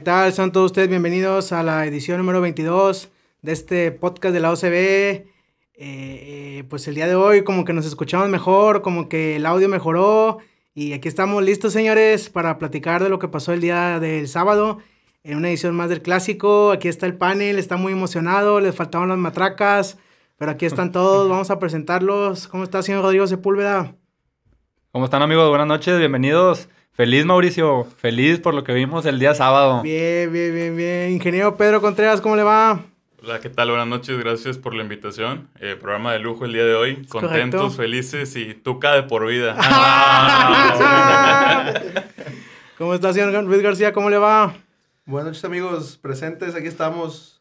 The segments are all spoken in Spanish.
¿Qué tal? Son todos ustedes bienvenidos a la edición número 22 de este podcast de la OCB. Eh, eh, pues el día de hoy como que nos escuchamos mejor, como que el audio mejoró y aquí estamos listos señores para platicar de lo que pasó el día del sábado en una edición más del clásico. Aquí está el panel, está muy emocionado, les faltaban las matracas, pero aquí están todos, vamos a presentarlos. ¿Cómo está señor Rodrigo Sepúlveda? ¿Cómo están amigos? Buenas noches, bienvenidos. Feliz Mauricio, feliz por lo que vimos el día sábado. Bien, bien, bien, bien. Ingeniero Pedro Contreras, ¿cómo le va? Hola, ¿qué tal? Buenas noches, gracias por la invitación. Eh, programa de lujo el día de hoy. Contentos, felices y tuca de por vida. ¿Cómo está, señor Luis García? ¿Cómo le va? Buenas noches, amigos presentes. Aquí estamos.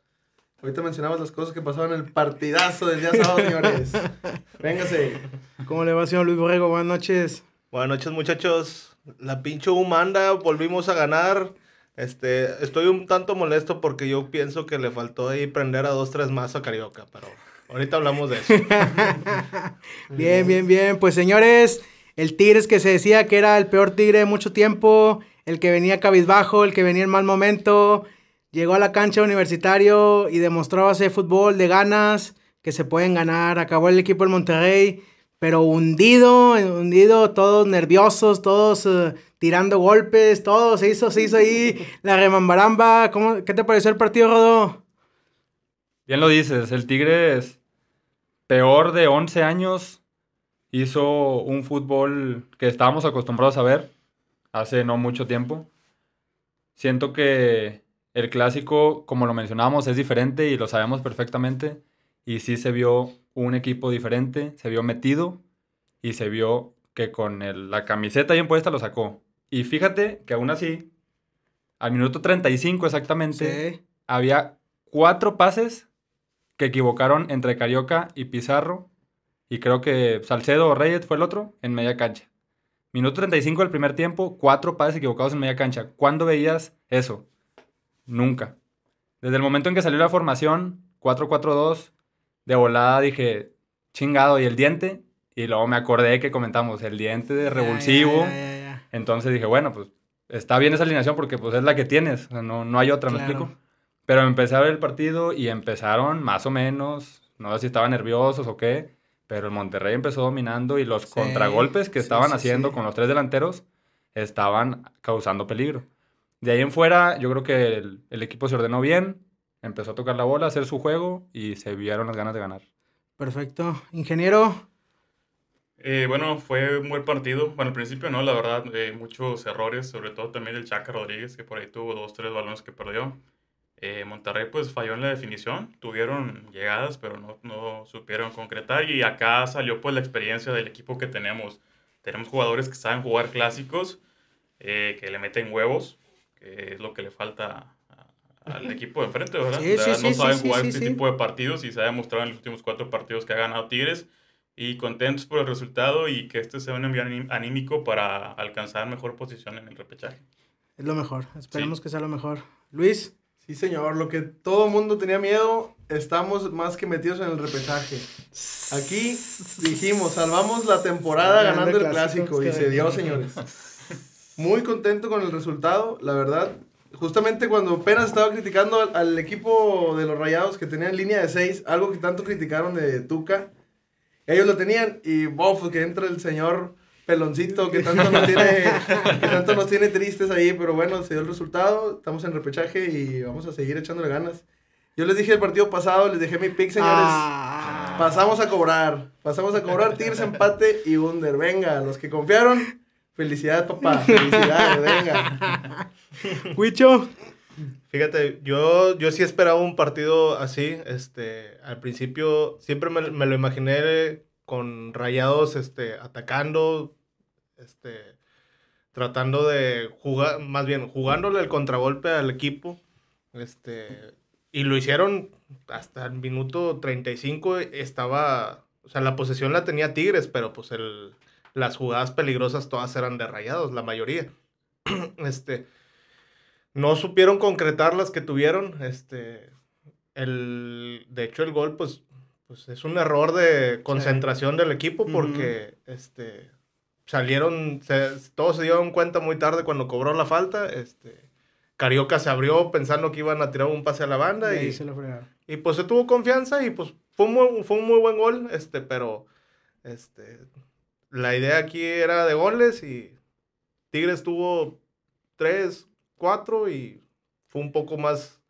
Ahorita mencionamos las cosas que pasaron en el partidazo del día sábado, señores. Véngase. ¿Cómo le va, señor Luis Borrego? Buenas noches. Buenas noches, muchachos la pinche humanda, volvimos a ganar. Este, estoy un tanto molesto porque yo pienso que le faltó ahí prender a dos, tres más a Carioca, pero ahorita hablamos de eso. bien, bien, bien. Pues señores, el Tigres que se decía que era el peor Tigre de mucho tiempo, el que venía cabizbajo, el que venía en mal momento, llegó a la cancha universitario y demostró hacer fútbol de ganas, que se pueden ganar. Acabó el equipo del Monterrey pero hundido, hundido, todos nerviosos, todos eh, tirando golpes, todo se hizo, se hizo ahí la remambaramba. ¿Cómo, ¿Qué te pareció el partido, Rodo? Bien lo dices, el Tigres, peor de 11 años, hizo un fútbol que estábamos acostumbrados a ver hace no mucho tiempo. Siento que el clásico, como lo mencionábamos, es diferente y lo sabemos perfectamente. Y sí se vio un equipo diferente, se vio metido y se vio que con la camiseta bien puesta lo sacó. Y fíjate que aún así, al minuto 35 exactamente, había cuatro pases que equivocaron entre Carioca y Pizarro. Y creo que Salcedo o Reyes fue el otro en media cancha. Minuto 35 del primer tiempo, cuatro pases equivocados en media cancha. ¿Cuándo veías eso? Nunca. Desde el momento en que salió la formación, 4-4-2, de volada dije, chingado, ¿y el diente? Y luego me acordé que comentamos el diente de revulsivo. Entonces dije, bueno, pues está bien esa alineación porque pues es la que tienes, no, no hay otra, ¿me explico? Pero empecé a ver el partido y empezaron más o menos, no sé si estaban nerviosos o qué, pero el Monterrey empezó dominando y los contragolpes que estaban haciendo con los tres delanteros estaban causando peligro. De ahí en fuera, yo creo que el, el equipo se ordenó bien, empezó a tocar la bola, a hacer su juego y se vieron las ganas de ganar. Perfecto. Ingeniero. Eh, bueno, fue un buen partido. Bueno, al principio no, la verdad, eh, muchos errores, sobre todo también el Chaca Rodríguez, que por ahí tuvo dos, tres balones que perdió. Eh, Monterrey pues falló en la definición, tuvieron llegadas, pero no, no supieron concretar y acá salió pues la experiencia del equipo que tenemos. Tenemos jugadores que saben jugar clásicos, que le meten huevos, que es lo que le falta al equipo de enfrente, ¿verdad? no saben jugar este tipo de partidos y se ha demostrado en los últimos cuatro partidos que ha ganado Tigres. Y contentos por el resultado y que este sea un envío anímico para alcanzar mejor posición en el repechaje. Es lo mejor, esperemos que sea lo mejor. Luis. Sí, señor, lo que todo el mundo tenía miedo, estamos más que metidos en el repechaje. Aquí dijimos, salvamos la temporada ganando el clásico y se dio, señores. Muy contento con el resultado, la verdad justamente cuando apenas estaba criticando al, equipo de los Rayados que tenían línea de 6, algo que tanto criticaron de Tuca, ellos lo tenían y bof, que entra el señor peloncito que tanto nos tiene, que tanto nos tiene tristes ahí, pero bueno, se dio el resultado, estamos en repechaje y vamos a seguir echándole ganas. Yo les dije el partido pasado, les dejé mi pick, señores. Ah. Pasamos a cobrar. Pasamos a cobrar Tigres empate y Wunder. Venga, los que confiaron, felicidades, papá. Felicidades, venga. Huicho. Fíjate, yo, yo sí esperaba un partido así. Este, al principio siempre me, lo imaginé con rayados este, atacando, este, tratando de jugar, más bien jugándole el contragolpe al equipo. Este, y lo hicieron hasta el minuto 35. Estaba, o sea, la posesión la tenía Tigres, pero pues el, las jugadas peligrosas todas eran de rayados, la mayoría. este no supieron concretar las que tuvieron. Este, el, de hecho, el gol, pues, pues es un error de concentración del equipo porque este, salieron, todos se dieron cuenta muy tarde cuando cobró la falta. Este, Carioca se abrió pensando que iban a tirar un pase a la banda y, se lo y pues se tuvo confianza y pues fue un, muy, fue un muy buen gol, este, pero este, la idea aquí era de goles y Tigres tuvo tres, cuatro y fue un poco más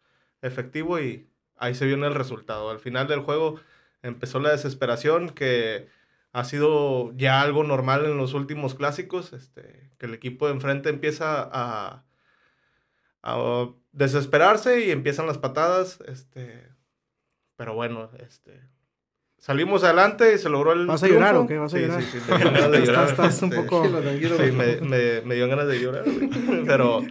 efectivo y ahí se vio el resultado. Al final del juego empezó la desesperación que ha sido ya algo normal en los últimos clásicos, este, que el equipo de enfrente empieza a a desesperarse y empiezan las patadas. Este, pero bueno, este, salimos adelante y se logró el. ¿Vas a llorar o qué? ¿Vas a llorar? Sí, sí, sí, me dio ganas de llorar. Estás, un poco. Sí, me, me, me, dio ganas de llorar, Pero.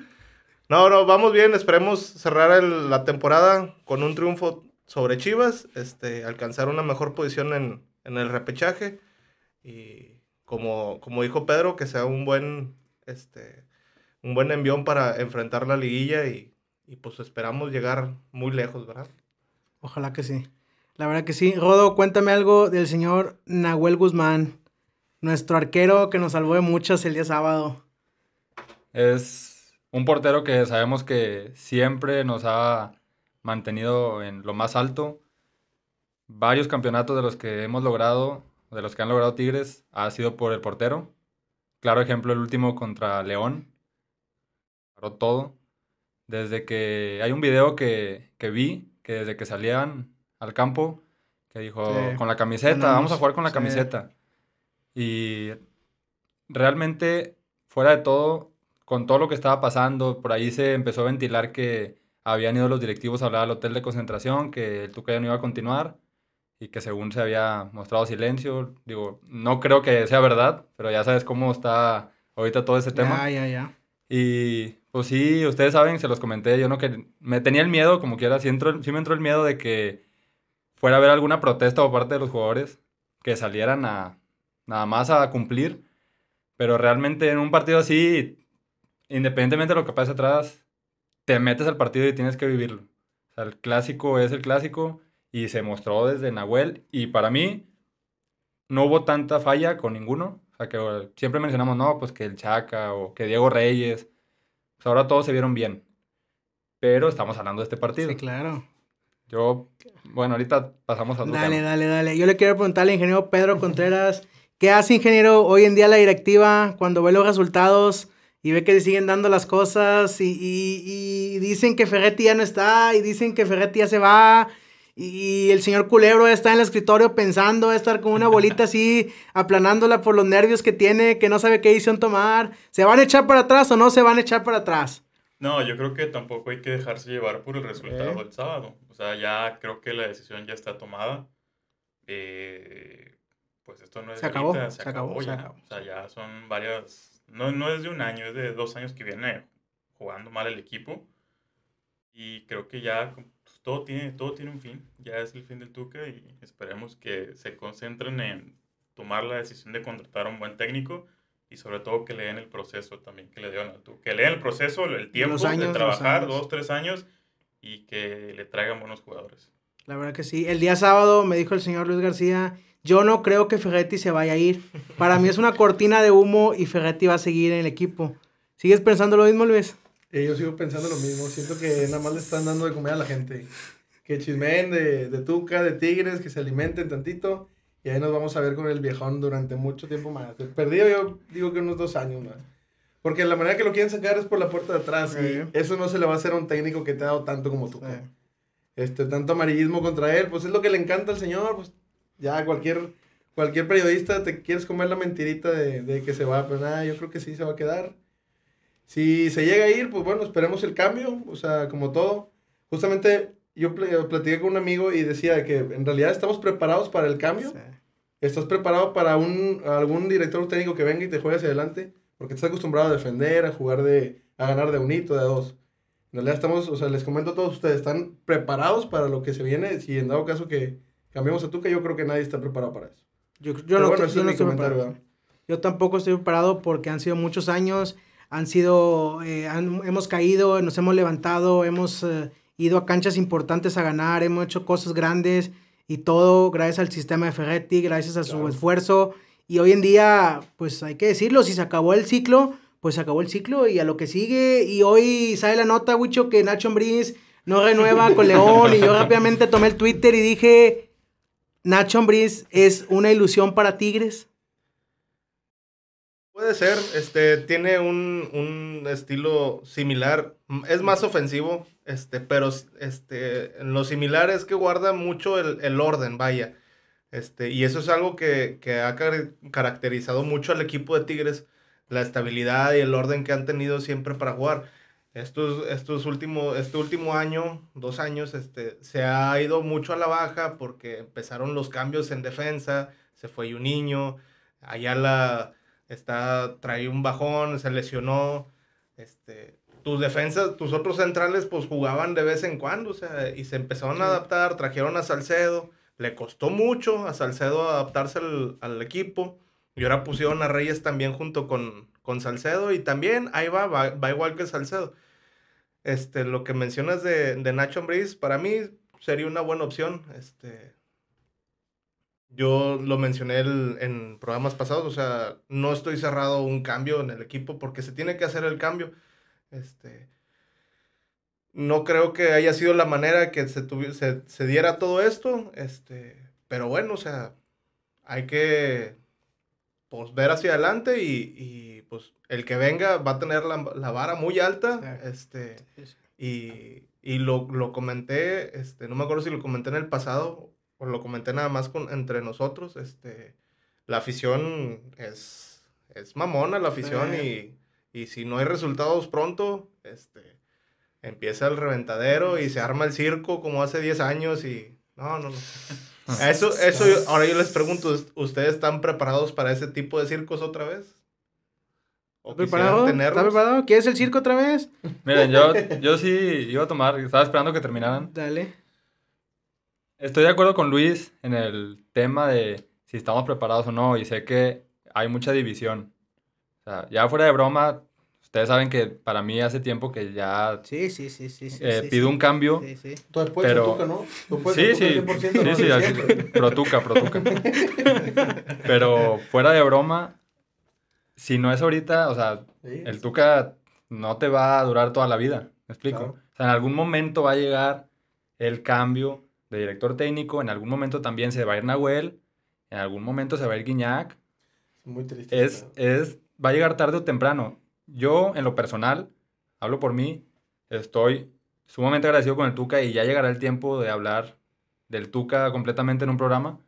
No, no, vamos bien. Esperemos cerrar el, la temporada con un triunfo sobre Chivas. Este, alcanzar una mejor posición en, en el repechaje. Y como, como dijo Pedro, que sea un buen. Este, un buen envión para enfrentar la liguilla y, pues esperamos llegar muy lejos, ¿verdad? Ojalá que sí. La verdad que sí. Rodo, cuéntame algo del señor Nahuel Guzmán, nuestro arquero que nos salvó de muchas el día sábado. Es un portero que sabemos que siempre nos ha mantenido en lo más alto. Varios campeonatos de los que hemos logrado, de los que han logrado Tigres, ha sido por el portero. Claro ejemplo, el último contra León, todo. Desde que hay un video que, vi, que desde que salían al campo, que dijo, con la camiseta, vamos a jugar con la camiseta. Y realmente, fuera de todo, con todo lo que estaba pasando, por ahí se empezó a ventilar que habían ido los directivos a hablar al hotel de concentración, que el Tuca ya no iba a continuar y que según se había mostrado silencio. Digo, no creo que sea verdad, pero ya sabes cómo está ahorita todo ese tema. Ya, ya, ya. Y pues sí, ustedes saben, se los comenté, yo no que me tenía el miedo, como quiera, sí, sí me entró el miedo de que fuera a haber alguna protesta por parte de los jugadores, que salieran a nada más a cumplir, pero realmente en un partido así, independientemente de lo que pase atrás, te metes al partido y tienes que vivirlo. O sea, el clásico es el clásico y se mostró desde Nahuel y para mí no hubo tanta falla con ninguno. O sea, que siempre mencionamos, no, pues que el Chaca o que Diego Reyes pues ahora todos se vieron bien. Pero estamos hablando de este partido. Sí, claro. Yo, bueno, ahorita pasamos a otro Dale, dale, dale. Yo le quiero preguntar al ingeniero Pedro Contreras, ¿qué hace, ingeniero, hoy en día la directiva cuando ve los resultados y ve que se siguen dando las cosas y, y dicen que Ferretti ya no está y dicen que Ferretti ya se va y el señor Culebro está en el escritorio pensando, estar con una bolita así, aplanándola por los nervios que tiene, que no sabe qué decisión tomar. ¿Se van a echar para atrás o no se van a echar para atrás? No, yo creo que tampoco hay que dejarse llevar por el resultado del sábado. O sea, ya creo que la decisión ya está tomada. Eh, pues esto no es se acabó, se, acabó, ya. O sea, ya son varias, no, no es de un año, es de dos años que viene jugando mal el equipo. Y creo que ya todo tiene, todo tiene un fin, ya es el fin del Tuca y esperemos que se concentren en tomar la decisión de contratar a un buen técnico y sobre todo que le den el proceso también que le dieron al Tuca. Que le den el proceso, el tiempo de trabajar, dos, tres años y que le traigan buenos jugadores. La verdad que sí. El día sábado me dijo el señor Luis García, yo no creo que Ferretti se vaya a ir. Para mí es una cortina de humo y Ferretti va a seguir en el equipo. ¿Sigues pensando lo mismo, Luis? Eh, yo sigo pensando lo mismo. Siento que nada más le están dando de comer a la gente. Que chismeen de, de tuca, de tigres, que se alimenten tantito. Y ahí nos vamos a ver con el viejón durante mucho tiempo más. Perdido yo digo que unos dos años más. Porque la manera que lo quieren sacar es por la puerta de atrás. Y eso no se le va a hacer a un técnico que te ha dado tanto como tú. Este, tanto amarillismo contra él. Pues es lo que le encanta al señor. Pues ya cualquier, cualquier periodista te quieres comer la mentirita de, de que se va. Pero nada, yo creo que sí se va a quedar. Si se llega a ir, pues bueno, esperemos el cambio, o sea, como todo. Justamente yo platiqué con un amigo y decía que en realidad estamos preparados para el cambio. Estás preparado para un, algún director técnico que venga y te juegue hacia adelante, porque estás acostumbrado a defender, a jugar de, a ganar de un hito, de dos. En realidad estamos, o sea, les comento a todos ustedes, están preparados para lo que se viene. Si en dado caso que cambiemos a Tuca, yo creo que nadie está preparado para eso. Yo, yo no, bueno, Yo tampoco estoy preparado porque han sido muchos años han sido, eh, hemos caído, nos hemos levantado, hemos eh, ido a canchas importantes a ganar, hemos hecho cosas grandes y todo gracias al sistema de Ferretti, gracias a su esfuerzo. Y hoy en día, pues hay que decirlo, si se acabó el ciclo, pues se acabó el ciclo y a lo que sigue. Y hoy sale la nota, Wicho, que Nacho Ambriz no renueva con León. Y yo rápidamente tomé el Twitter y dije, Nacho Ambriz es una ilusión para Tigres. Puede ser, este, tiene un, un, estilo similar, es más ofensivo, este, pero este, lo similar es que guarda mucho el, el orden, vaya. Este, y eso es algo que, que, ha caracterizado mucho al equipo de Tigres, la estabilidad y el orden que han tenido siempre para jugar. Estos, estos últimos, este último año, dos años, este, se ha ido mucho a la baja porque empezaron los cambios en defensa, se fue un niño, allá la está, trae un bajón, se lesionó, este, tus defensas, tus otros centrales, pues jugaban de vez en cuando, o sea, y se empezaron a adaptar, trajeron a Salcedo, le costó mucho a Salcedo adaptarse al, equipo, y ahora pusieron a Reyes también junto con, con Salcedo, y también ahí va, va, igual que Salcedo. Este, lo que mencionas de, de Nacho Ambriz, para mí sería una buena opción, este, yo lo mencioné en programas pasados, o sea, no estoy cerrado a un cambio en el equipo porque se tiene que hacer el cambio. Este, no creo que haya sido la manera que se, se, diera todo esto, este, pero bueno, o sea, hay que pues, ver hacia adelante y, pues el que venga va a tener la, vara muy alta, este, y, y lo, lo, comenté, este, no me acuerdo si lo comenté en el pasado pues lo comenté nada más con, entre nosotros, este, la afición es, es mamona la afición y, y, si no hay resultados pronto, este, empieza el reventadero y se arma el circo como hace 10 años y no, no, no. Eso, eso, ahora yo les pregunto, ¿ustedes están preparados para ese tipo de circos otra vez? ¿O preparado? ¿Está preparado? ¿Quieres el circo otra vez? Miren, yo, yo sí iba a tomar, estaba esperando que terminaran. Dale. Estoy de acuerdo con Luis en el tema de si estamos preparados o no, y sé que hay mucha división. Sea, ya fuera de broma, ustedes saben que para mí hace tiempo que ya sí, sí, sí, sí, eh, pido un cambio. Sí, sí. Tú después pero... Tuca, ¿no? sí, sí, sí, sí, sí, protuca, protuca. pero fuera de broma, si no es ahorita, o sea, el Tuca no te va a durar toda la vida, ¿me explico? O sea, en algún momento va a llegar el cambio de director técnico, en algún momento también se va a ir Nahuel, en algún momento se va a ir Guiñac. Muy triste. Es, es, va a llegar tarde o temprano. Yo, en lo personal, hablo por mí, estoy sumamente agradecido con el Tuca y ya llegará el tiempo de hablar del Tuca completamente en un programa,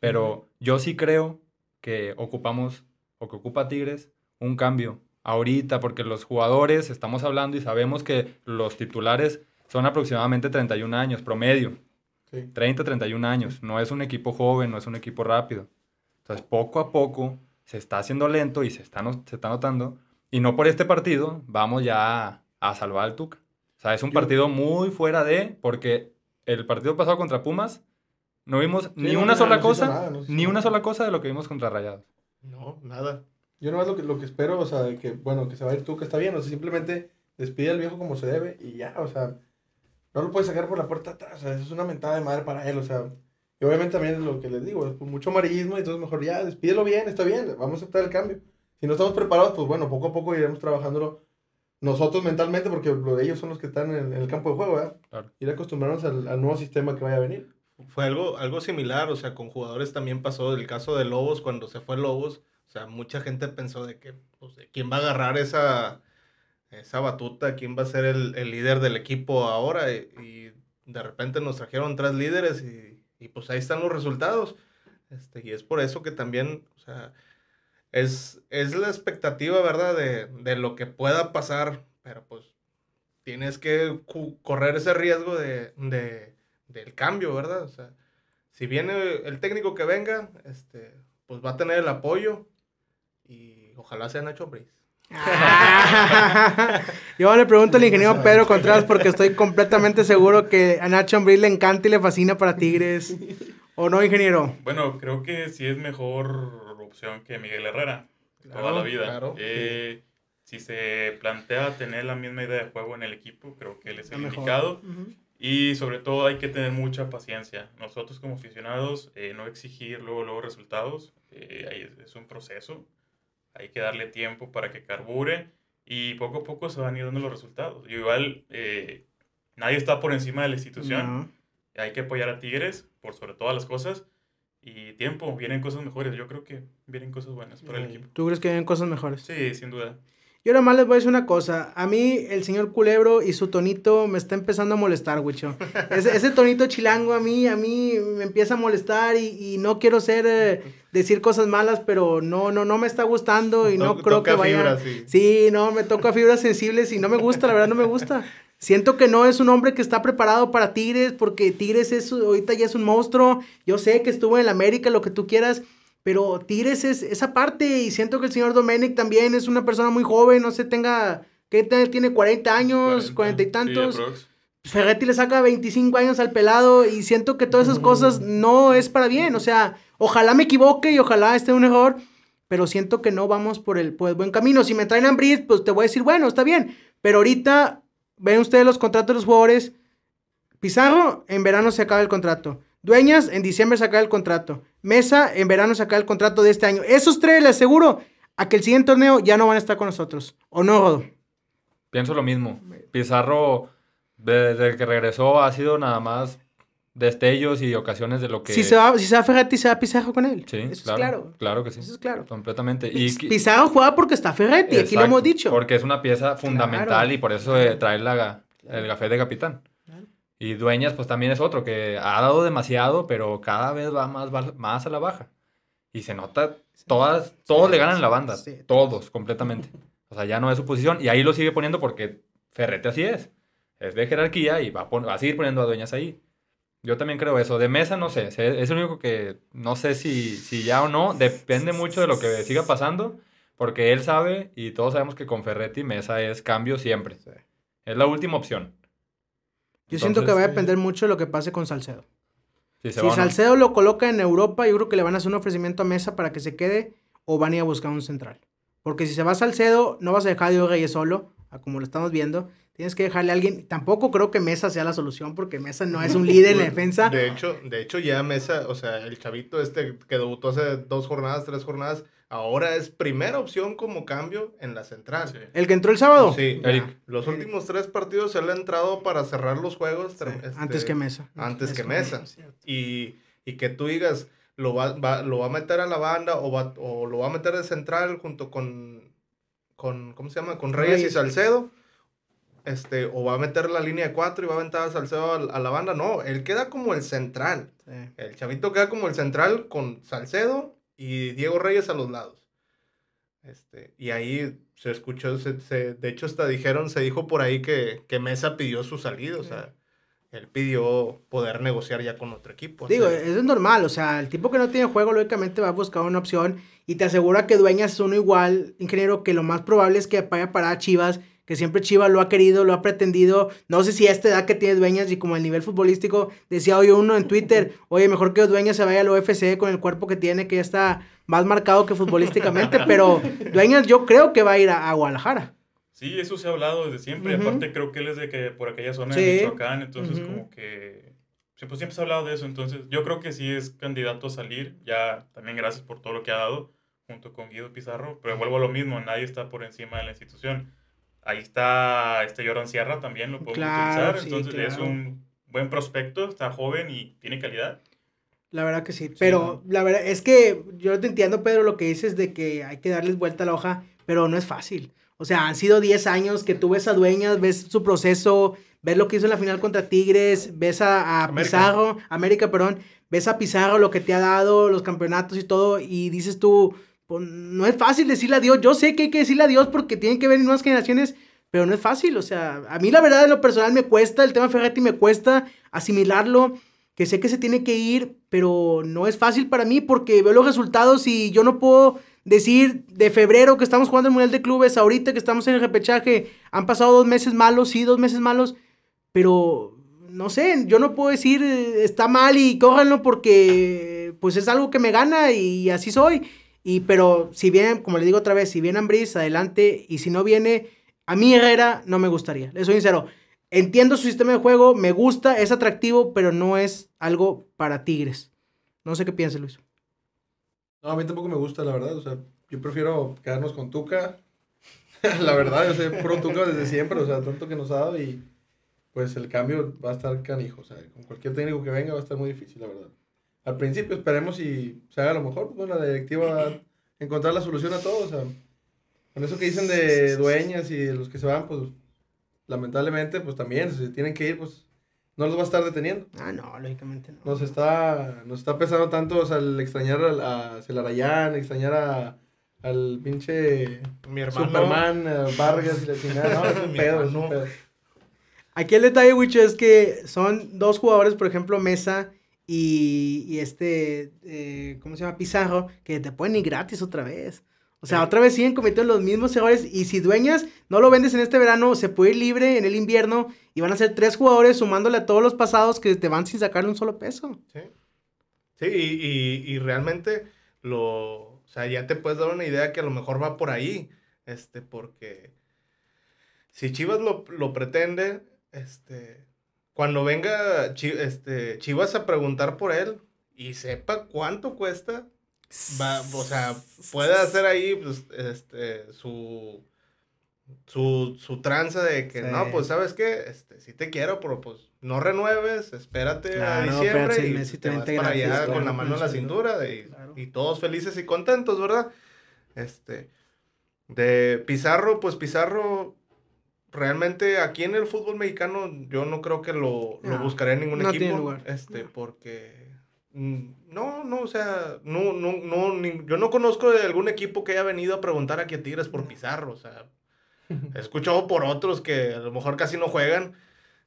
pero yo sí creo que ocupamos, o que ocupa Tigres, un cambio ahorita, porque los jugadores, estamos hablando y sabemos que los titulares son aproximadamente 31 años, promedio. 30, 31 años. No es un equipo joven, no es un equipo rápido. Entonces, poco a poco se está haciendo lento y se está, se está notando. Y no por este partido vamos ya a, salvar al Tuca. O sea, es un partido muy fuera de, porque el partido pasado contra Pumas no vimos ni una sola cosa, ni una sola cosa de lo que vimos contra Rayados. No, nada. Yo nomás lo que, lo que espero, o sea, que, bueno, que se va a ir Tuca está bien, o sea, simplemente despide al viejo como se debe y ya, o sea, no lo puedes sacar por la puerta atrás, o sea, es una mentada de madre para él, o sea, y obviamente también es lo que les digo, es mucho amarillismo, y entonces mejor ya, despídelo bien, está bien, vamos a aceptar el cambio. Si no estamos preparados, pues bueno, poco a poco iremos trabajándolo nosotros mentalmente, porque ellos son los que están en, el campo de juego, ¿verdad? Claro. Ir acostumbrarnos al, al, nuevo sistema que vaya a venir. Fue algo, algo similar, o sea, con jugadores también pasó el caso de Lobos, cuando se fue Lobos, o sea, mucha gente pensó de que, pues, ¿quién va a agarrar esa, esa batuta? ¿Quién va a ser el, el líder del equipo ahora? y de repente nos trajeron tres líderes y, y, pues ahí están los resultados. Este, y es por eso que también, o sea, es, es la expectativa, ¿verdad? De, de, lo que pueda pasar, pero pues tienes que correr ese riesgo de, de, del cambio, ¿verdad? O sea, si viene el técnico que venga, este, pues va a tener el apoyo y ojalá sea Nacho Yo le pregunto al ingeniero Pedro Contreras porque estoy completamente seguro que a Nacho Ambriz le encanta y le fascina para Tigres. ¿O no, ingeniero? Bueno, creo que sí es mejor opción que Miguel Herrera toda la vida. Eh, si se plantea tener la misma idea de juego en el equipo, creo que él es el indicado. Y sobre todo hay que tener mucha paciencia. Nosotros como aficionados, eh, no exigir luego, luego resultados. Eh, es un proceso hay que darle tiempo para que carbure y poco a poco se van a ir dando los resultados. igual, eh, nadie está por encima de la institución. Hay que apoyar a Tigres por sobre todas las cosas. Y tiempo, vienen cosas mejores. Yo creo que vienen cosas buenas para el equipo. ¿Tú crees que vienen cosas mejores? Sí, sin duda. Yo nada más les voy a decir una cosa. A mí, el señor Culebro y su tonito me está empezando a molestar, Wicho. Ese, ese tonito chilango a mí, a mí me empieza a molestar y, y no quiero ser, eh, decir cosas malas, pero no, no, no me está gustando y no creo que vaya. sí. sí, no, me toca fibras sensibles y no me gusta, la verdad no me gusta. Siento que no es un hombre que está preparado para Tigres, porque Tigres es, ahorita ya es un monstruo. Yo sé que estuvo en la América, lo que tú quieras pero Tigres es esa parte y siento que el señor Domenic también es una persona muy joven, no sé, tenga, ¿qué tiene 40 años, 40, y tantos. Ferretti le saca 25 años al pelado y siento que todas esas cosas no es para bien. O sea, ojalá me equivoque y ojalá esté un error, pero siento que no vamos por el, buen camino. Si me traen a pues te voy a decir, bueno, está bien. Pero ahorita, ven ustedes los contratos de los jugadores. Pizarro, en verano se acaba el contrato. Dueñas, en diciembre saca el contrato. Mesa, en verano saca el contrato de este año. Esos tres les aseguro a que el siguiente torneo ya no van a estar con nosotros. ¿O no, Rodo? Pienso lo mismo. Pizarro, desde que regresó, ha sido nada más destellos y ocasiones de lo que... Si se va, si se va Ferretti, se va Pizarro con él. Sí, Eso claro, es claro. Claro que sí. Eso es claro. Completamente. Y, Pizarro juega porque está Ferretti, aquí lo hemos dicho. Porque es una pieza fundamental y por eso trae la, el café de capitán. Y Dueñas, pues también es otro que ha dado demasiado, pero cada vez va más, más a la baja. Y se nota, todas, todos le ganan la banda, todos, completamente. O sea, ya no es su posición. Y ahí lo sigue poniendo porque Ferrete así es. Es de jerarquía y va a, seguir poniendo a Dueñas ahí. Yo también creo eso. De mesa, no sé. Es el único que no sé si, si ya o no. Depende mucho de lo que siga pasando. Porque él sabe y todos sabemos que con Ferretti Mesa es cambio siempre. Es la última opción. Yo siento que va a depender mucho de lo que pase con Salcedo. Si, Salcedo lo coloca en Europa, yo creo que le van a hacer un ofrecimiento a Mesa para que se quede o van a ir a buscar un central. Porque si se va Salcedo, no vas a dejar a Diego Reyes solo, como lo estamos viendo. Tienes que dejarle a alguien. Tampoco creo que Mesa sea la solución, porque Mesa no es un líder en la defensa. De hecho, de hecho, ya Mesa, o sea, el chavito este que debutó hace dos jornadas, tres jornadas, ahora es primera opción como cambio en la central. ¿El que entró el sábado? Sí, Los últimos tres partidos él ha entrado para cerrar los juegos. Este, antes que Mesa. Antes que Mesa. Y, que tú digas, lo va, lo va a meter a la banda o, va, o lo va a meter de central junto con, con ¿cómo se llama? Con Reyes, y Salcedo. Este, o va a meter la línea de cuatro y va a aventar a Salcedo a, a la banda. No, él queda como el central. El chavito queda como el central con Salcedo y Diego Reyes a los lados. Este, y ahí se escuchó, se, de hecho hasta dijeron, se dijo por ahí que, que Mesa pidió su salida, o sea, él pidió poder negociar ya con otro equipo. Digo, eso es normal, o sea, el tipo que no tiene juego lógicamente va a buscar una opción y te asegura que Dueñas es uno igual, ingeniero, que lo más probable es que vaya para Chivas que siempre Chivas lo ha querido, lo ha pretendido. No sé si a esta edad que tiene Dueñas y como el nivel futbolístico, decía hoy uno en Twitter, oye, mejor que Dueñas se vaya al UFC con el cuerpo que tiene, que ya está más marcado que futbolísticamente, pero Dueñas yo creo que va a ir a, Guadalajara. Sí, eso se ha hablado desde siempre. Aparte creo que él es de que por aquella zona de Michoacán, entonces como que siempre, siempre se ha hablado de eso. Entonces yo creo que sí es candidato a salir. Ya también gracias por todo lo que ha dado junto con Guido Pizarro. Pero vuelvo a lo mismo, nadie está por encima de la institución. Ahí está este Jordan Sierra también, lo podemos utilizar. Entonces es un buen prospecto, está joven y tiene calidad. La verdad que sí. Pero la verdad es que yo te entiendo, Pedro, lo que dices de que hay que darles vuelta a la hoja, pero no es fácil. O sea, han sido 10 años que tú ves a Dueñas, ves su proceso, ves lo que hizo en la final contra Tigres, ves a, a Pizarro, América, perdón, ves a Pizarro lo que te ha dado, los campeonatos y todo, y dices tú, pues, no es fácil decirle adiós. Yo sé que hay que decirle adiós porque tienen que venir nuevas generaciones, pero no es fácil. O sea, a mí la verdad, en lo personal me cuesta, el tema Ferretti me cuesta asimilarlo, que sé que se tiene que ir, pero no es fácil para mí porque veo los resultados y yo no puedo decir de febrero que estamos jugando el Mundial de Clubes, ahorita que estamos en el repechaje, han pasado dos meses malos, sí, dos meses malos, pero no sé, yo no puedo decir está mal y cójanlo porque pues es algo que me gana y así soy. Y, pero si viene, como le digo otra vez, si viene Ambris, adelante. Y si no viene, a mí Herrera no me gustaría. Le soy sincero. Entiendo su sistema de juego, me gusta, es atractivo, pero no es algo para Tigres. No sé qué piensa Luis. No, a mí tampoco me gusta, la verdad. O sea, yo prefiero quedarnos con Tuca. la verdad, yo sé puro Tuca desde siempre, o sea, tanto que nos ha dado y pues el cambio va a estar canijo. O sea, con cualquier técnico que venga va a estar muy difícil, la verdad. Al principio esperemos y se haga lo mejor, pues la directiva va a encontrar la solución a todo, o sea, con eso que dicen de dueñas y de los que se van, pues lamentablemente, pues también, si tienen que ir, pues no los va a estar deteniendo. Ah, no, lógicamente no. Nos está, nos está pesando tanto, o sea, el extrañar a, a Celarayán, extrañar a, al pinche Mi hermano. Superman, a Vargas y la chingada. No, es un pedo, es un pedo. Aquí el detalle, Wicho, es que son dos jugadores, por ejemplo, Mesa y, y este, eh, ¿cómo se llama? Pizarro, que te pueden ir gratis otra vez. O sea, Sí. otra vez siguen cometiendo los mismos errores y si dueñas no lo vendes en este verano, se puede ir libre en el invierno y van a ser tres jugadores sumándole a todos los pasados que te van sin sacarle un solo peso. Sí. Sí, y, y- y realmente lo. O sea, ya te puedes dar una idea que a lo mejor va por ahí. Este, porque si Chivas lo, lo pretende, este. Cuando venga este, Chivas a preguntar por él y sepa cuánto cuesta, va, o sea, puede hacer ahí pues, este, su, su, su tranza de que, Sí. no, pues, ¿sabes qué? Este, sí te quiero, pero pues no renueves, espérate a Ah, no, diciembre espérate seis y meses y te vas para allá claro, con la mano en la cintura y, Claro. y todos felices y contentos, ¿verdad? Este, de Pizarro, pues Pizarro... Realmente aquí en el fútbol mexicano yo no creo que lo, lo No, buscaré en ningún no tiene equipo. lugar. Este, No. porque mm, no, no, o sea, no, no, no, ni- yo no conozco de algún equipo que haya venido a preguntar a qué Tigres por Pizarro, o sea, he escuchado por otros que a lo mejor casi no juegan,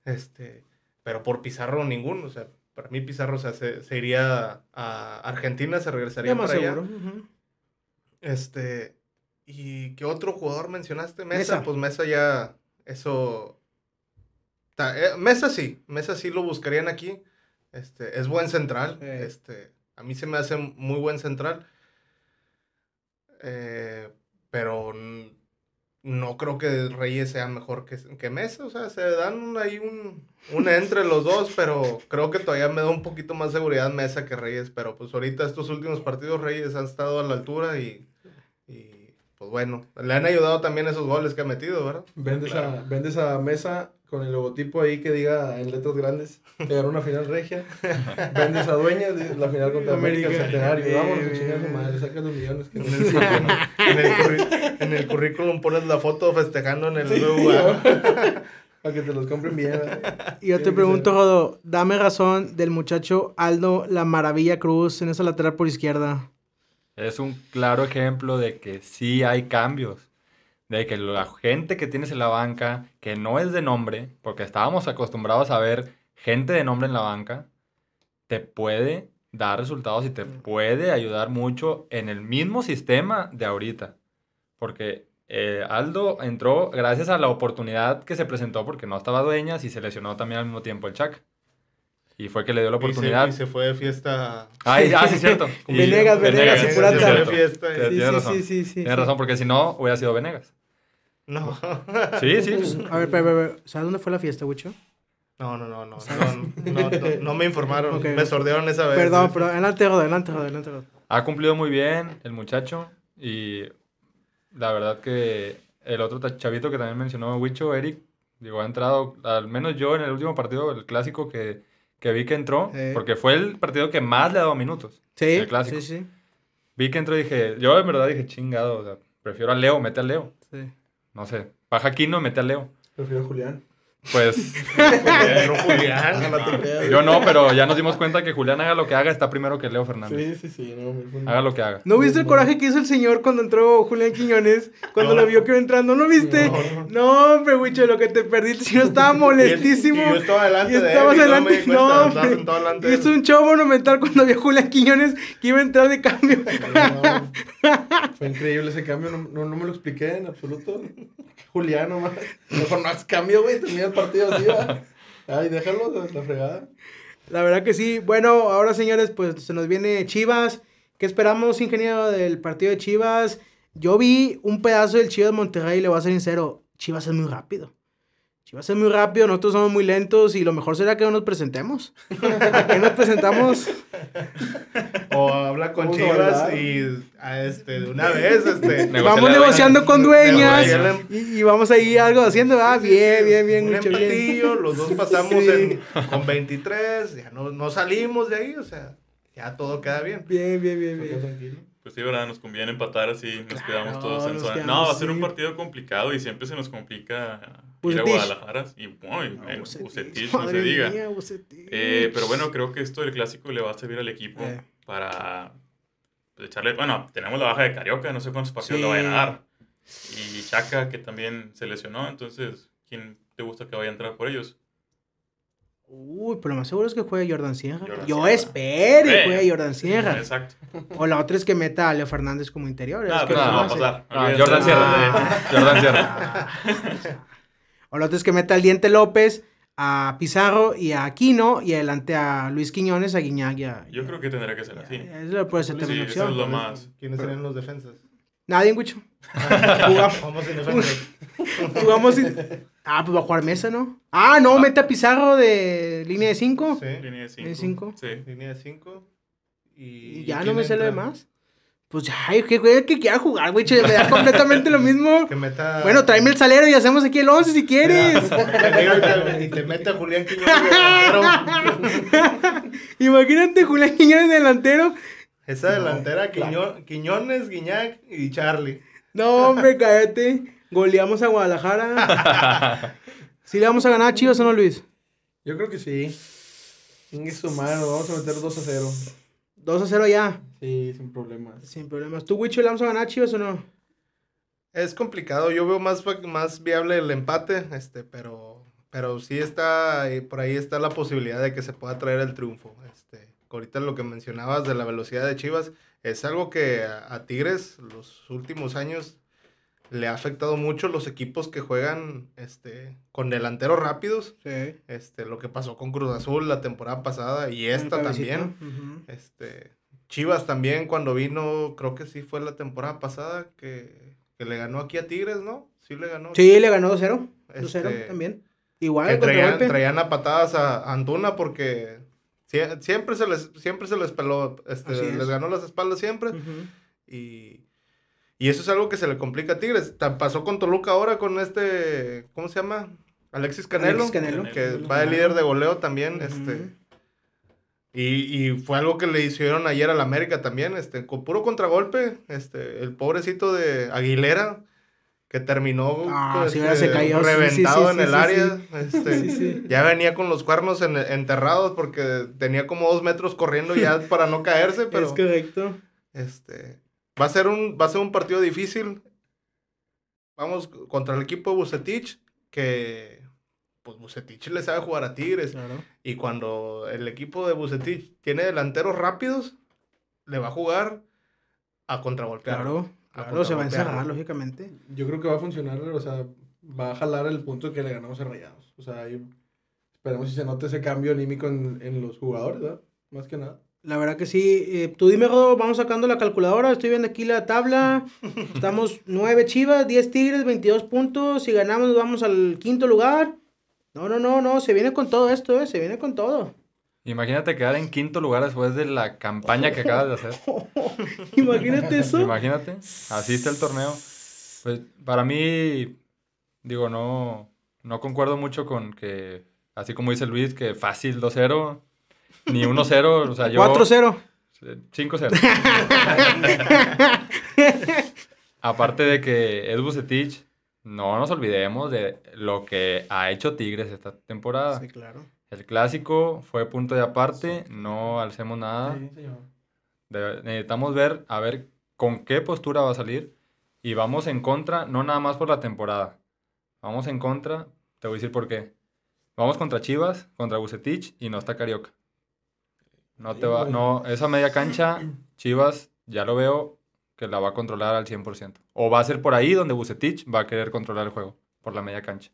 este, pero por Pizarro ninguno, o sea, para mí Pizarro o sea, se, se iría a Argentina, se regresaría para allá. seguro. ujú. Este, ¿y qué otro jugador mencionaste? Mesa, Mesa. pues Mesa ya, eso... eh, Mesa sí, Mesa sí lo buscarían aquí. Este, es buen central. Sí. Este, a mí se me hace muy buen central. Eh, pero no creo que Reyes sea mejor que, que Mesa. O sea, se dan ahí un, un entre los dos, pero creo que todavía me da un poquito más seguridad Mesa que Reyes. Pero pues ahorita estos últimos partidos Reyes han estado a la altura y pues bueno, le han ayudado también esos goles que ha metido, ¿verdad? Vendes, Claro. a, vendes a mesa con el logotipo ahí que diga en letras grandes, te ganó una final regia. Vendes a dueña de la final contra América, América. Centenario. Eh, chingar a su madre, saca los millones. Que En el, currículum- en el curri- en el currículum pones la foto festejando en el lugar. Para que te los compren bien. Y yo te que pregunto, ser. Jodo, dame razón del muchacho Aldo La Maravilla Cruz en esa lateral por izquierda. Es un claro ejemplo de que sí hay cambios. De que la gente que tienes en la banca, que no es de nombre, porque estábamos acostumbrados a ver gente de nombre en la banca, te puede dar resultados y te puede ayudar mucho en el mismo sistema de ahorita. Porque eh, Aldo entró gracias a la oportunidad que se presentó porque no estaba dueñas y se lesionó también al mismo tiempo el Chac. Y fue que le dio la Y se, oportunidad. y se fue de fiesta. Ay, ah, sí, es cierto. Venegas, Venegas sí, sí, sí, Se fue de fiesta. Sí, tienes razón. sí, sí, sí. Tienes sí. razón, porque si no, hubiera sido Venegas. No. Sí, sí. pues, A ver, pero, pero, ¿sabes dónde fue la fiesta, Wicho? No, no, no, no. No, no, no, me informaron. Me sordearon esa vez. Perdón, pero adelante, adelante, adelante. Ha cumplido muy bien el muchacho. Y la verdad que el otro chavito que también mencionó Wicho, Eric, digo, ha entrado, al menos yo en el último partido, el clásico que, que vi que entró, Sí. porque fue el partido que más le ha dado minutos. Sí, El clásico. sí, sí, Vi que entró y dije, yo en verdad dije, chingado, o sea, prefiero a Leo, mete a Leo. sí. No sé, baja Aquino, mete a Leo. Prefiero a Julián. Pues Julián. No te yo no, pero ya nos dimos cuenta que Julián haga lo que haga, está primero que Leo Fernández. Sí, sí, sí. No, Haga lo que haga. ¿No viste el coraje que hizo el señor cuando entró Julián Quiñones? Cuando No. lo vio que iba entrando, ¿no lo viste? No, no. No, hombre, Wicho, lo que te perdiste, si no estaba molestísimo. Y yo estaba delante Y de él. estabas y no me delante, di cuenta, no, estaba hombre. sentado delante de Hizo un show monumental cuando vio a Julián Quiñones que iba a entrar de cambio. No, fue increíble ese cambio, no, no, no me lo expliqué en absoluto. Julián nomás. Mejor no hagas cambio, güey, termina partido así. Ay, déjalo, la la fregada. La verdad que sí. Bueno, ahora señores, pues se nos viene Chivas. ¿Qué esperamos, ingeniero, del partido de Chivas? Yo vi un pedazo del Chivas Monterrey y le voy a ser sincero. Chivas es muy rápido. Chivas es muy rápido, nosotros somos muy lentos y lo mejor será que no nos presentemos. ¿A qué nos presentamos? o habla con Chivas y a este, de una vez, este. Vamos negociando con dueñas y, y, vamos ahí algo haciendo, ah, bien, bien, bien, un mucho bien. Los dos pasamos en, con 23, ya no, no salimos de ahí, o sea, ya todo queda bien. Bien, bien, bien, bien. Tranquilo. Pues sí, ¿verdad? Nos conviene empatar así, nos quedamos todos en zona. No, va a ser un partido complicado y siempre se nos complica ir a Guadalajara. Y, bueno, no, no se diga. eh, pero bueno, creo que esto del clásico le va a servir al equipo eh. para pues, echarle. Bueno, tenemos la baja de Carioca, no sé cuántos partidos le vayan a dar. Y Chaca, que también se lesionó. Entonces, ¿quién te gusta que vaya a entrar por ellos? Uy, pero lo más seguro es que juegue Jordan Sierra. Yo espero que juegue Jordan Sierra. Exacto. O la otra es que meta a Leo Fernández como interior. No, pero no, va a pasar. Jordan Sierra. Jordan Sierra. o la otra es que meta al Diente López, a Pizarro y a Aquino y adelante a Luis Quiñones, a Guiñac Yo creo que tendría que ser así. Eso puede ser también opción. Eso es lo más. ¿Quiénes serían los defensas? Nadie, Gucho. Jugamos. Jugamos sin defensa. Jugamos sin... Ah, pues va a jugar Mesa, ¿no? Ah, no, ah. mete a Pizarro de línea de 5. Sí, línea de 5. Sí. Línea de 5. Y, y, ya no me sé lo demás. Pues ya, que güey, que quiera jugar, güey, me da completamente lo mismo. Que meta... Bueno, tráeme el salero y hacemos aquí el 11 si quieres. y te mete a Julián Quiñones delantero. Imagínate Julián Quiñones delantero. Esa delantera, Quiñones, Guiñac y Charlie. No, hombre, cállate goleamos a Guadalajara. ¿Sí le vamos a ganar a Chivas o no, Luis? Yo creo que sí. Sin su mano, vamos a meter 2 a 0. 2 a 0 ya. Sí, sin problemas. Sin problemas. ¿Tú, Wicho, le vamos a ganar a Chivas o no? Es complicado. Yo veo más, más viable el empate, este, pero, pero sí está, por ahí está la posibilidad de que se pueda traer el triunfo. Este, ahorita lo que mencionabas de la velocidad de Chivas es algo que a Tigres los últimos años le ha afectado mucho los equipos que juegan este, con delanteros rápidos. Sí. Este, lo que pasó con Cruz Azul la temporada pasada y esta también. este, Chivas también cuando vino, creo que sí fue la temporada pasada que, le ganó aquí a Tigres, ¿no? Sí le ganó. Sí, le ganó 2-0. 2-0 este, también. Igual. Que traían, traían, a patadas a Antuna porque siempre se les, siempre se les peló, este, les ganó las espaldas siempre. Y y eso es algo que se le complica a Tigres. Pasó con Toluca ahora con este, ¿cómo se llama? Alexis Canelo, que va de líder de goleo también, este. Y, y, fue algo que le hicieron ayer al América también, este, con puro contragolpe, este, el pobrecito de Aguilera, que terminó ah, este, reventado en el área, este, ya venía con los cuernos enterrados porque tenía como dos metros corriendo ya para no caerse, pero... Es correcto. Este, Va a ser un, va a ser un partido difícil. Vamos contra el equipo de Bucetich, que pues Bucetich le sabe jugar a Tigres. Y cuando el equipo de Bucetich tiene delanteros rápidos, le va a jugar a contragolpear. Claro, claro, se va a encerrar, lógicamente. Yo creo que va a funcionar, o sea, va a jalar el punto que le ganamos a Rayados. O sea, esperemos si se note ese cambio anímico en, en los jugadores, ¿verdad? Más que nada. La verdad que sí. Eh, tú dime, vamos sacando la calculadora. Estoy viendo aquí la tabla. Estamos 9 chivas, 10 tigres, 22 puntos. Si ganamos, nos vamos al quinto lugar. No, no, no, no. Se viene con todo esto, ¿eh? Se viene con todo. Imagínate quedar en quinto lugar después de la campaña que acabas de hacer. Imagínate eso. Imagínate. Así está el torneo. Pues para mí, digo, no, no concuerdo mucho con que, así como dice Luis, que fácil 2-0 ni 1-0, o sea, yo... 4-0. 5-0. Aparte de que Ed Bucetich, no nos olvidemos de lo que ha hecho Tigres esta temporada. Sí, claro. El clásico fue punto de aparte, no alcemos nada. Sí, señor. necesitamos ver, a ver con qué postura va a salir. Y vamos en contra, no nada más por la temporada. Vamos en contra, te voy a decir por qué. Vamos contra Chivas, contra Bucetich y no está Carioca. No te va, no, esa media cancha, Chivas, ya lo veo que la va a controlar al 100%. O va a ser por ahí donde Bucetich va a querer controlar el juego, por la media cancha.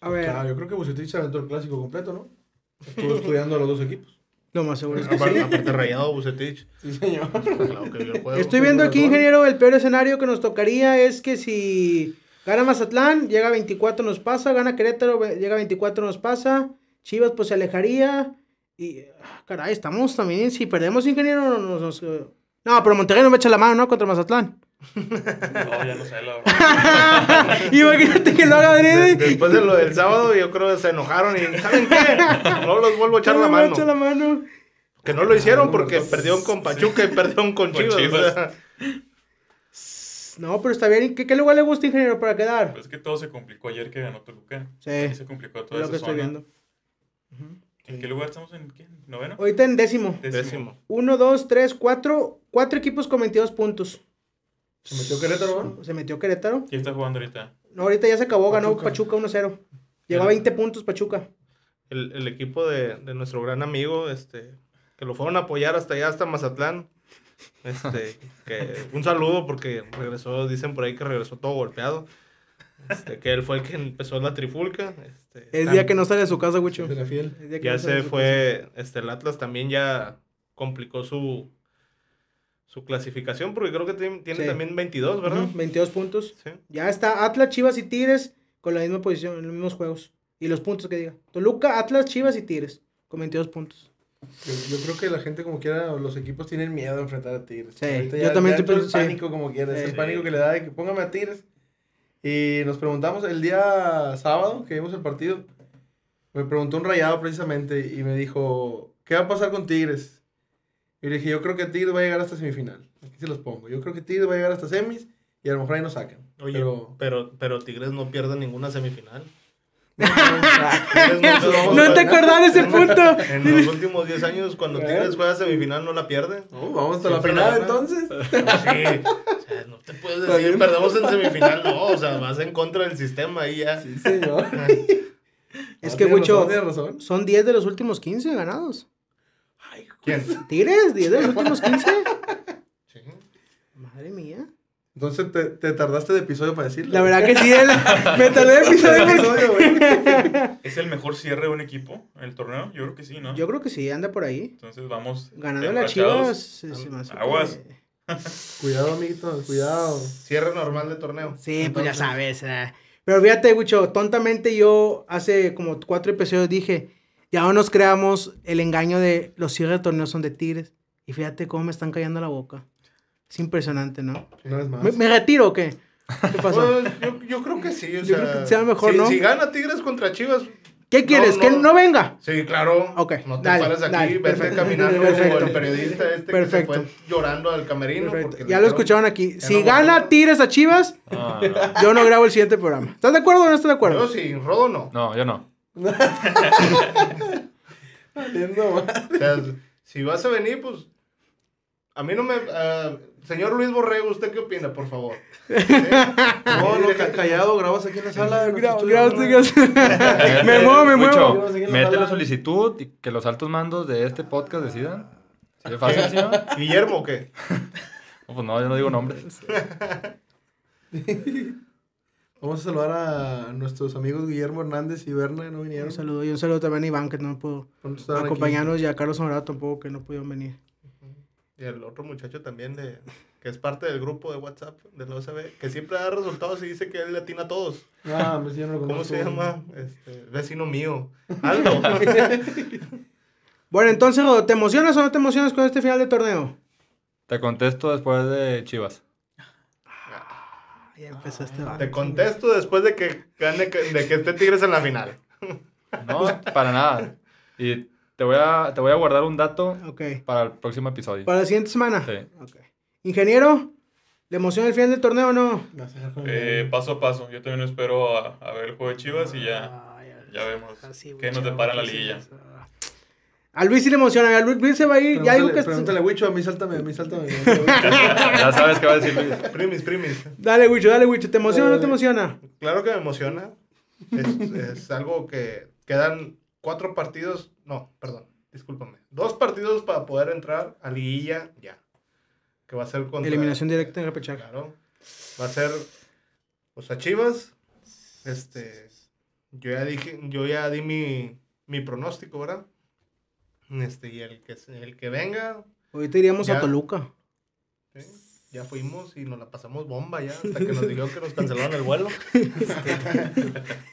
A ver. yo creo que Bucetich se aventó el clásico completo, ¿no? Estuvo estudiando a los dos equipos. Lo más seguro es que aparte, sí. Aparte rayado Bucetich. Sí, señor. Estoy viendo aquí, ingeniero, el peor escenario que nos tocaría es que si gana Mazatlán, llega a 24, nos pasa. Gana Querétaro, llega a 24, nos pasa. Chivas, pues se alejaría. Y, ah, caray, estamos también, si perdemos ingeniero, nos, nos, eh, no, pero Monterrey no me echa la mano, ¿no? Contra Mazatlán. No, ya no sé, la verdad. Imagínate que lo haga De- después de lo del sábado, yo creo que se enojaron y ¿saben qué? No los vuelvo a echar No la me mano. echa la mano. Que no lo hicieron porque perdieron con Pachuca y perdieron con Con Chivas. o Chivas. sea, No, pero está bien. ¿Qué, qué lugar le gusta, ingeniero, para quedar? Pues es que todo se complicó ayer que ganó Toluca. Sí, Ahí es se complicó lo toda que esa estoy zona. viendo. ¿En qué lugar estamos? ¿En qué? ¿Noveno? Ahorita en décimo. décimo. Uno, dos, tres, cuatro. Cuatro equipos con 22 puntos. Se metió Querétaro, ¿no? Se metió Querétaro. ¿Quién está jugando ahorita? No, ahorita ya se acabó, ganó Pachuca. Pachuca 1-0. Llegó a 20 puntos Pachuca. El, el equipo de, de nuestro gran amigo, este, que lo fueron a apoyar hasta allá, hasta Mazatlán. Este, que un saludo porque regresó, dicen por ahí que regresó todo golpeado. Este, que él fue el que empezó la trifulca. Este, Es tam- día que no sale de su casa, Wicho. Ya no se fue, este, el Atlas también ya complicó su, su clasificación porque creo que tiene, tiene Sí. también 22, casa. ¿verdad? Ujú, 22 puntos. Sí. Ya está Atlas, Chivas y Tigres con la misma posición, en los mismos juegos. Y los puntos que diga. Toluca, Atlas, Chivas y Tigres con 22 puntos. Yo, yo creo que la gente como quiera, los equipos tienen miedo de enfrentar a Tigres. Sí, Ahorita yo también ya estoy el pánico como quiera, es Sí. el pánico que le da de que póngame a Tigres. Y nos preguntamos el día sábado que vimos el partido, me preguntó un rayado precisamente y me dijo, ¿qué va a pasar con Tigres? Y le dije, yo creo que Tigres va a llegar hasta semifinal. Aquí se los pongo. Yo creo que Tigres va a llegar hasta semis y a lo mejor ahí nos sacan. Oye, Pero- pero, pero, Tigres no pierde ninguna semifinal. No te acordás de ese punto. En los últimos 10 años, cuando Tigres juega semifinal, no la pierde. No, vamos hasta la final entonces. Sí. O sea, no te puedes decir, perdemos en semifinal. No, o sea, vas en contra del sistema ahí ya. Sí, señor. Es que, razón. son 10 de los últimos 15 ganados. ¿Quién? ¿Tigres? ¿10 de los últimos 15? Sí. Madre mía. Entonces te, te tardaste de episodio para decirlo. La verdad que sí, me tardé de episodio. episodio, güey. ¿Es el mejor cierre de un equipo en el torneo? Yo creo que sí, ¿no? Yo creo que sí, anda por ahí. Entonces vamos. Ganando las chivas. se- se me hace que- Aguas. Cuidado, amiguitos, cuidado. Cierre normal de torneo. Sí, pues ya sabes. eh. Pero fíjate, Wicho, tontamente yo hace como cuatro episodios dije, ya no nos creamos el engaño de los cierres de torneos son de Tigres. Y fíjate cómo me están callando la boca. Es impresionante, ¿no? Una vez más. ¿Me, me retiro o qué? ¿Qué pasó? Pues, yo, yo creo que sí. O Yo sea, creo que sea mejor, si, ¿no? Si gana Tigres contra Chivas, ¿Qué quieres? no. ¿Que no venga? sí, claro. Ok, No te dale, pares aquí, dale, vete perfecto. caminando Perfecto. como el periodista este Perfecto. que se fue llorando al camerino. Perfecto. porque Ya lo escucharon aquí. Si no gana. Tigres a Chivas, no. yo no grabo el siguiente programa. ¿Estás de acuerdo o no estás de Yo acuerdo? sí, Rodo no. No, yo no. Valiendo más. O sea, si vas a venir, pues. A mí no me. ah, señor Luis Borrego, ¿usted qué opina, por favor? No, no, ca- callado, grabas aquí en la sala. ¿no? Me muevo, me Mucho. muevo. Mete la solicitud y que los altos mandos de este podcast decidan. ¿Sí es fácil, señor? ¿Guillermo o qué? No, pues no, yo no digo nombres. Vamos a saludar a nuestros amigos Guillermo Hernández y Berna, ¿no vinieron? Un saludo y un saludo también a Iván, que no pudo ¿Cuándo estaban aquí? acompañarnos, y a Carlos Honorado tampoco, que no pudieron venir. Y el otro muchacho también, de, que es parte del grupo de WhatsApp de la OCB, que siempre da resultados y dice que él le atina a todos. Ah, pues yo no lo ¿Cómo se llama? Este, vecino mío. Aldo. Bueno, entonces, ¿te emocionas o no te emocionas con este final de torneo? Te contesto después de Chivas. Ya empezó este Te contesto después de que gane, de que esté Tigres en la final. No, para nada. Y te voy a, te voy a guardar un dato Ok. para el próximo episodio. ¿Para la siguiente semana? Sí. Ok. Ingeniero, ¿le emociona el final del torneo o no? Eh, paso a paso. Yo también espero a, a ver el juego de Chivas y ya. Ay, ya vemos qué nos depara la liguilla. A Luis sí le emociona, a Luis, Luis se va a ir, ya digo Pregúntale, que... pregúntale Wicho, a mí sáltame, a mí sáltame. Ya sabes qué va a decir Luis. Primis, primis. Dale, Wicho, dale, Wicho, ¿te emociona o no te emociona? Claro que me emociona. Es, es algo que quedan cuatro partidos. No, perdón, discúlpame. Dos partidos para poder entrar a liguilla ya. Que va a ser contra. Eliminación directa en repechaje. Claro. Va a ser. Pues a Chivas. Este. Yo ya dije, yo ya di mi, mi pronóstico, ¿verdad? Este, y el que, el que venga, Ahorita iríamos a. Toluca. ¿sí? ya fuimos y nos la pasamos bomba ya, hasta que nos dijeron que nos cancelaron el vuelo. Este,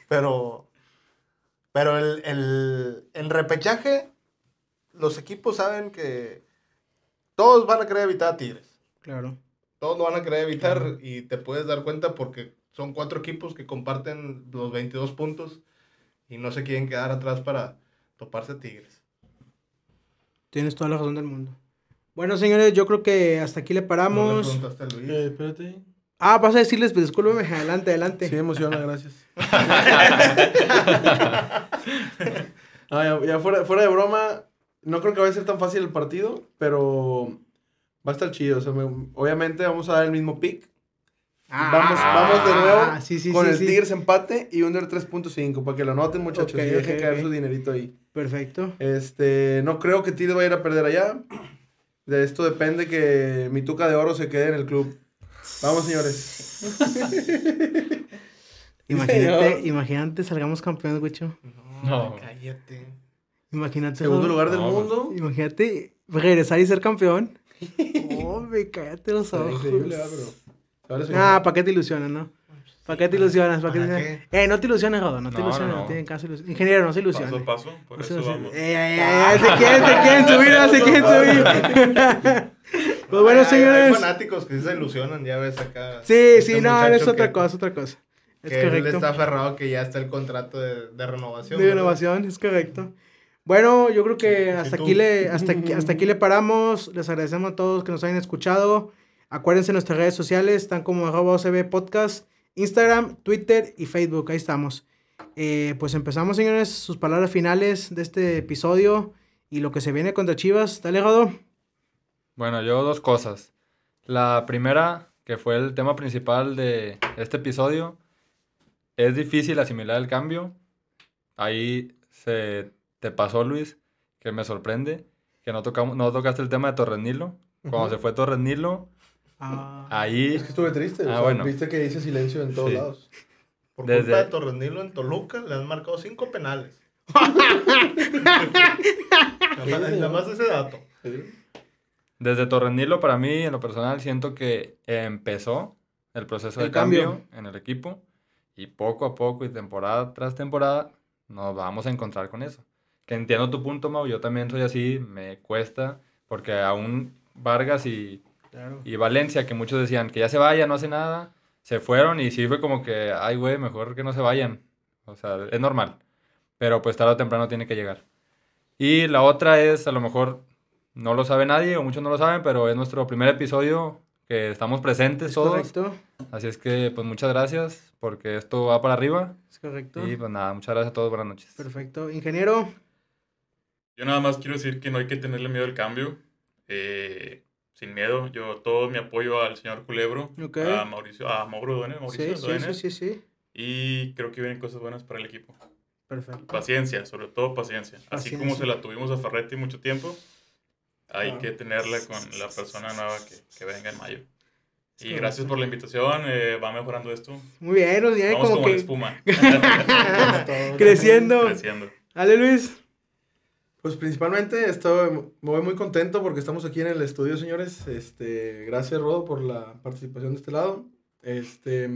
pero, pero el, el, en repechaje, los equipos saben que todos van a querer evitar a Tigres. Claro. Todos lo van a querer evitar y te puedes dar cuenta porque son cuatro equipos que comparten los 22 puntos y no se quieren quedar atrás para toparse a Tigres. Tienes toda la razón del mundo. Bueno, señores, yo creo que hasta aquí le No le paramos. preguntaste a Luis. Eh, espérate. Ah, vas a decirles, pues, discúlpeme, adelante, adelante. Sí, emociona, gracias. No, ya, ya fuera, fuera de broma, no creo que vaya a ser tan fácil el partido, pero va a estar chido. O sea, me- obviamente vamos a dar el mismo pick. vamos, vamos de nuevo Ah, sí, sí, con sí, el sí. Tigres empate y under 3.5 para que lo noten, muchachos. Ok, y dejen ok, caer ok. su dinerito ahí. Perfecto. Este, no creo que Tigres vaya a ir a perder allá. De esto depende que mi tuca de oro se quede en el club. Vamos, señores. Imagínate, señor. imagínate, salgamos campeones, güicho. No. cállate. Imagínate. Segundo ¿no? lugar del No, pues. mundo. Imagínate regresar y ser campeón. Hombre, cállate los ojos. Ah. ¿para qué te ilusionas, no? ¿Para qué te ilusionas? ¿Para qué te ¿Para ilusionas? Eh, no te ilusiones, Rodo, no te No, ilusiones, no, no. tienen caso ilusionar. Ingeniero, no se ilusione. Paso a paso, por No se eso vamos. Eh, ay, ay, se quieren, se quieren subir, no se quieren subir. pues bueno, Hay- Hay señores. fanáticos que sí se ilusionan, ya ves acá. Sí, este sí, no, es otra que- cosa, otra cosa. Es que él correcto. está aferrado que ya está el contrato de, de renovación. De ¿verdad? innovación, es correcto. Bueno, yo creo que hasta tú. aquí, le, hasta, aquí, hasta aquí le paramos. Les agradecemos a todos que nos hayan escuchado. Acuérdense nuestras redes sociales, están como arroba OCB Podcast, Instagram, Twitter y Facebook. Ahí estamos. Eh, pues empezamos, señores, sus palabras finales de este episodio y lo que se viene contra Chivas. Dale, Rodo. Bueno, yo dos cosas. La primera, que fue el tema principal de este episodio, es difícil asimilar el cambio. Ahí se te pasó, Luis, que me sorprende, que no, tocamos, no tocaste el tema de Torres Nilo. Cuando se fue Torres Nilo, Ah, ahí... Es que estuve triste. Ah, o sea, bueno. Viste que hice silencio en todos Sí. lados. Por Desde- culpa de Torrenilo en Toluca le han marcado cinco penales. nada, más, nada más ese dato. Desde Torrenilo, para mí, en lo personal, siento que empezó el proceso El de cambio, cambio. en el equipo y poco a poco y temporada tras temporada nos vamos a encontrar con eso. Que entiendo tu punto, Mau, yo también soy así, me cuesta, porque aún Vargas y, claro. y Valencia, que muchos decían que ya se vaya, no hace nada, se fueron y sí fue como que, ay, güey, mejor que no se vayan. O sea, es normal. Pero pues tarde o temprano tiene que llegar. Y la otra es, a lo mejor no lo sabe nadie o muchos no lo saben, pero es nuestro primer episodio que estamos presentes Es todos. correcto. Así es que, pues muchas gracias, porque esto va para arriba. Es correcto. Y pues nada, muchas gracias a todos, buenas noches. Perfecto. Ingeniero. Yo nada más quiero decir que no hay que tenerle miedo al cambio. eh, sin miedo. Yo todo mi apoyo al señor Culebro, Ok. a Mauricio, a Mauro Dueñas, Mauricio Sí, sí, Dueñas, sí, sí, sí. Y creo que vienen cosas buenas para el equipo. Perfecto. Paciencia, sobre todo paciencia. Así como Paciencia. se la tuvimos a Ferretti mucho tiempo, hay Claro. que tenerla con la persona nueva que, que venga en mayo. Y correcto. gracias por la invitación, eh, va mejorando esto. Muy bien, nos viene como como la que espuma. creciendo. Creciendo. Dale, Luis. Pues principalmente estoy me voy muy contento porque estamos aquí en el estudio, señores. Este, gracias Rodo por la participación de este lado. Este,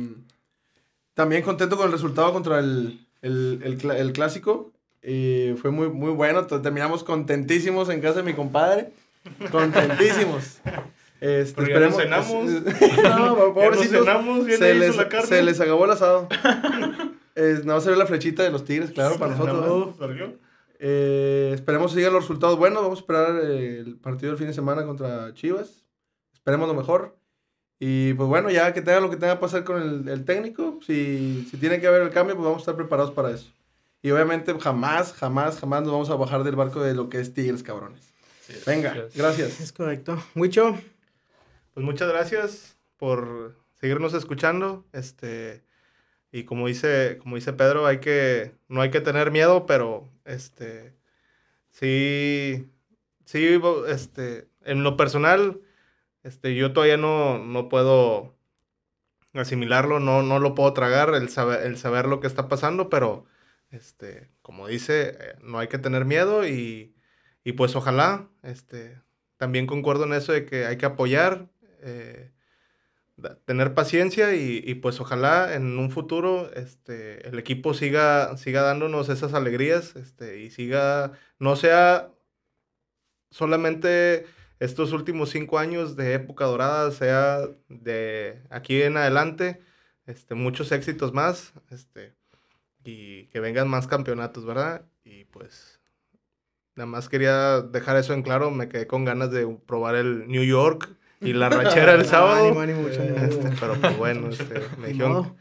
también contento con el resultado contra el, el, el clásico. Y fue muy, muy bueno. Terminamos contentísimos en casa de mi compadre. Contentísimos. Este, ya no cenamos. no, Ya pobrecitos. cenamos, ya se, no hizo les, la carne. se les acabó el asado. Es, más se ve la flechita de los tigres, claro, para nosotros. ¿no? Eh, esperemos que sigan los resultados buenos. Vamos a esperar eh, el partido del fin de semana contra Chivas. Esperemos lo mejor. Y pues bueno, ya que tenga lo que tenga que pasar con el, el técnico, si, si tiene que haber el cambio, pues vamos a estar preparados para eso. Y obviamente jamás, jamás, jamás nos vamos a bajar del barco de lo que es Tigres, cabrones. Sí. Venga, es. gracias. Es correcto. Huicho. Pues muchas gracias por seguirnos escuchando. Este, y como dice, como dice Pedro, hay que, no hay que tener miedo, pero este, sí, sí, este, en lo personal, este, yo todavía no, no puedo asimilarlo, no, no lo puedo tragar, el saber, el saber lo que está pasando, pero este, como dice, eh, no hay que tener miedo y, y pues ojalá, este, también concuerdo en eso de que hay que apoyar, eh, tener paciencia y, y, pues ojalá en un futuro este, el equipo siga, siga dándonos esas alegrías este, y siga, no sea solamente estos últimos cinco años de época dorada, sea de aquí en adelante, este, muchos éxitos más, este, y que vengan más campeonatos, ¿verdad? Y pues, nada más quería dejar eso en claro, me quedé con ganas de probar el New York y la rachera el sábado. ánimo, ánimo, mucho, este, pero pues bueno, este, me dijeron...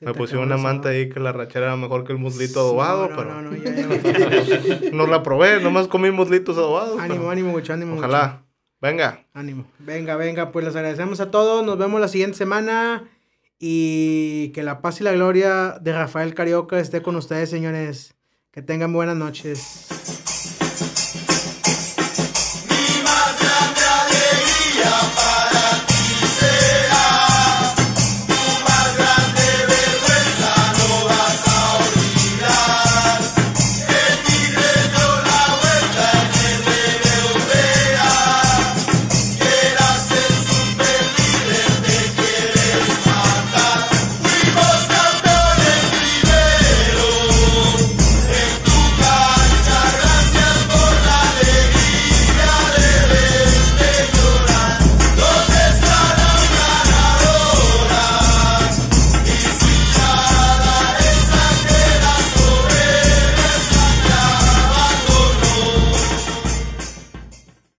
Me pusieron una manta ahí que la rachera era mejor que el muslito adobado, no, pero. No, no, ya, ya. no la probé, nomás comí muslitos adobados. Ánimo, ánimo, mucho, ánimo. Ojalá. Venga. Ánimo. Venga, venga, pues les agradecemos a todos. Nos vemos la siguiente semana. Y que la paz y la gloria de Rafael Carioca esté con ustedes, señores. Que tengan buenas noches.